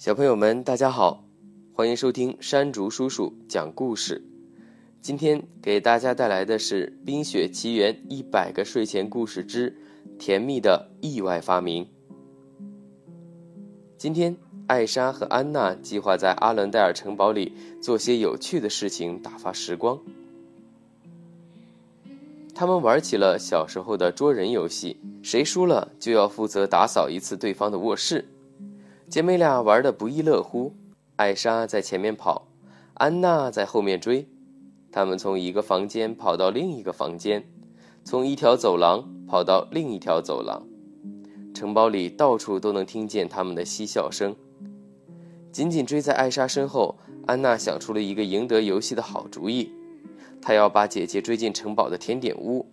小朋友们，大家好，欢迎收听山竹叔叔讲故事。今天给大家带来的是《冰雪奇缘》一百个睡前故事之《甜蜜的意外发明》。今天，艾莎和安娜计划在阿伦戴尔城堡里做些有趣的事情，打发时光。他们玩起了小时候的捉人游戏，谁输了就要负责打扫一次对方的卧室。姐妹俩玩得不亦乐乎，艾莎在前面跑，安娜在后面追。她们从一个房间跑到另一个房间，从一条走廊跑到另一条走廊。城堡里到处都能听见她们的嬉笑声。紧紧追在艾莎身后，安娜想出了一个赢得游戏的好主意。她要把姐姐追进城堡的甜点屋。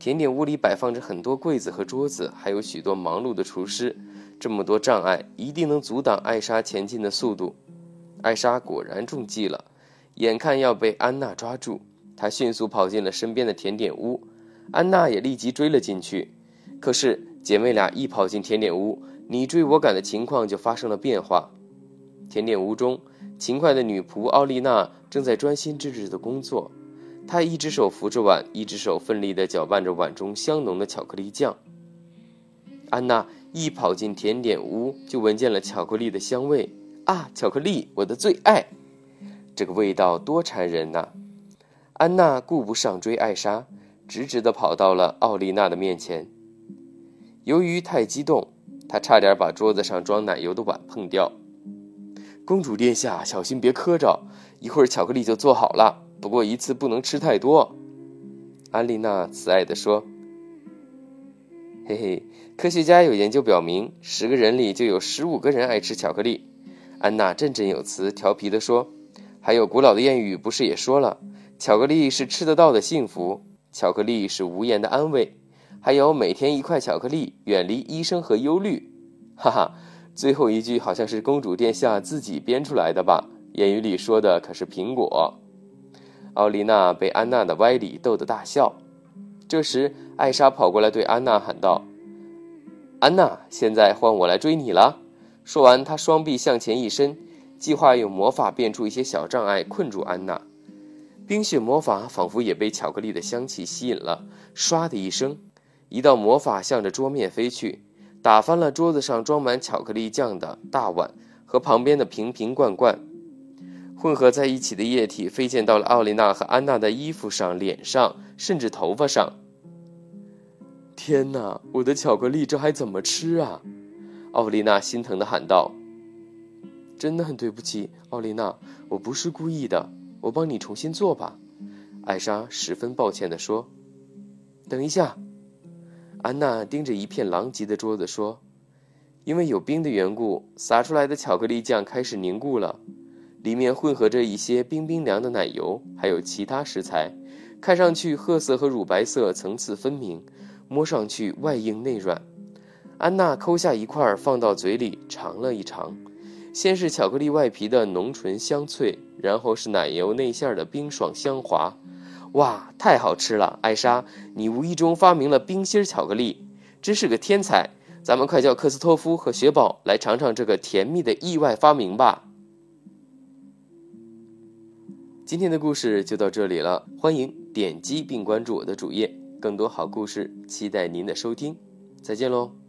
甜点屋里摆放着很多柜子和桌子，还有许多忙碌的厨师。这么多障碍一定能阻挡艾莎前进的速度。艾莎果然中计了，眼看要被安娜抓住，她迅速跑进了身边的甜点屋，安娜也立即追了进去。可是姐妹俩一跑进甜点屋，你追我赶的情况就发生了变化。甜点屋中，勤快的女仆奥丽娜正在专心致志的工作，她一只手扶着碗，一只手奋力地搅拌着碗中香浓的巧克力酱。安娜。一跑进甜点屋，就闻见了巧克力的香味啊！巧克力，我的最爱，这个味道多馋人呐！安娜顾不上追艾莎，直直地跑到了奥丽娜的面前。由于太激动，她差点把桌子上装奶油的碗碰掉。公主殿下，小心别磕着，一会儿巧克力就做好了。不过一次不能吃太多。安丽娜慈爱地说。嘿嘿，科学家有研究表明，十个人里就有十五个人爱吃巧克力。安娜振振有词，调皮地说：“还有古老的谚语，不是也说了，巧克力是吃得到的幸福，巧克力是无言的安慰，还有每天一块巧克力，远离医生和忧虑。”哈哈，最后一句好像是公主殿下自己编出来的吧？谚语里说的可是苹果。奥丽娜被安娜的歪理逗得大笑。这时，艾莎跑过来对安娜喊道：“安娜，现在换我来追你了。”说完，她双臂向前一伸，计划用魔法变出一些小障碍困住安娜。冰雪魔法仿佛也被巧克力的香气吸引了，唰的一声，一道魔法向着桌面飞去，打翻了桌子上装满巧克力酱的大碗和旁边的瓶瓶罐罐。混合在一起的液体飞溅到了奥丽娜和安娜的衣服上、脸上，甚至头发上。天哪，我的巧克力这还怎么吃啊？奥丽娜心疼地喊道。“真的很对不起，奥丽娜，我不是故意的，我帮你重新做吧。”艾莎十分抱歉地说。“等一下。”安娜盯着一片狼藉的桌子说，“因为有冰的缘故，洒出来的巧克力酱开始凝固了。”里面混合着一些冰冰凉的奶油，还有其他食材，看上去褐色和乳白色层次分明，摸上去外硬内软。安娜抠下一块放到嘴里尝了一尝，先是巧克力外皮的浓醇香脆，然后是奶油内馅的冰爽香滑。哇，太好吃了！艾莎，你无意中发明了冰心巧克力，真是个天才！咱们快叫克斯托夫和雪宝来尝尝这个甜蜜的意外发明吧。今天的故事就到这里了，欢迎点击并关注我的主页，更多好故事期待您的收听，再见喽。